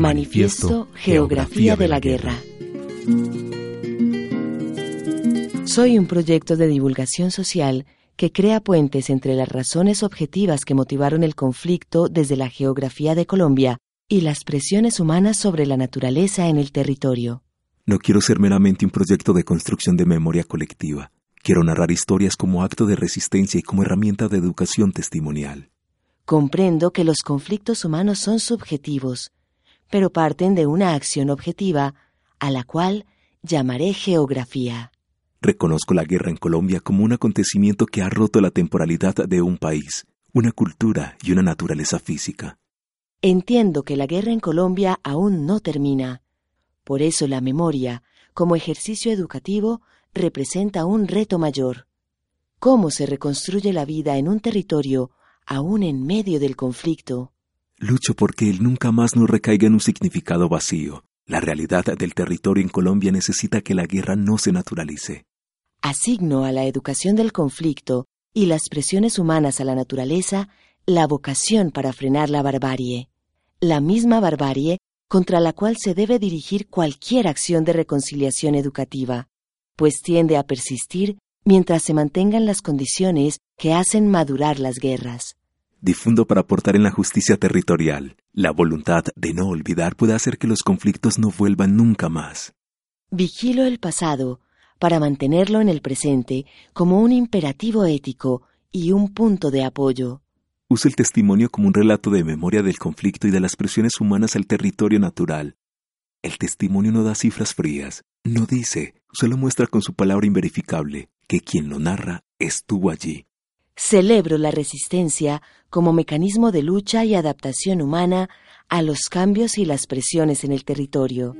Manifiesto Geografía de la Guerra. Soy un proyecto de divulgación social que crea puentes entre las razones objetivas que motivaron el conflicto desde la geografía de Colombia y las presiones humanas sobre la naturaleza en el territorio. No quiero ser meramente un proyecto de construcción de memoria colectiva. Quiero narrar historias como acto de resistencia y como herramienta de educación testimonial. Comprendo que los conflictos humanos son subjetivos, pero parten de una acción objetiva, a la cual llamaré geografía. Reconozco la guerra en Colombia como un acontecimiento que ha roto la temporalidad de un país, una cultura y una naturaleza física. Entiendo que la guerra en Colombia aún no termina. Por eso la memoria, como ejercicio educativo, representa un reto mayor. ¿Cómo se reconstruye la vida en un territorio aún en medio del conflicto? Lucho porque él nunca más no recaiga en un significado vacío. La realidad del territorio en Colombia necesita que la guerra no se naturalice. Asigno a la educación del conflicto y las presiones humanas a la naturaleza la vocación para frenar la barbarie, la misma barbarie contra la cual se debe dirigir cualquier acción de reconciliación educativa pues tiende a persistir mientras se mantengan las condiciones que hacen madurar las guerras. Difundo para aportar en la justicia territorial. La voluntad de no olvidar puede hacer que los conflictos no vuelvan nunca más. Vigilo el pasado para mantenerlo en el presente como un imperativo ético y un punto de apoyo. Uso el testimonio como un relato de memoria del conflicto y de las presiones humanas al territorio natural. El testimonio no da cifras frías, no dice, solo muestra con su palabra inverificable que quien lo narra estuvo allí. Celebro la resistencia como mecanismo de lucha y adaptación humana a los cambios y las presiones en el territorio.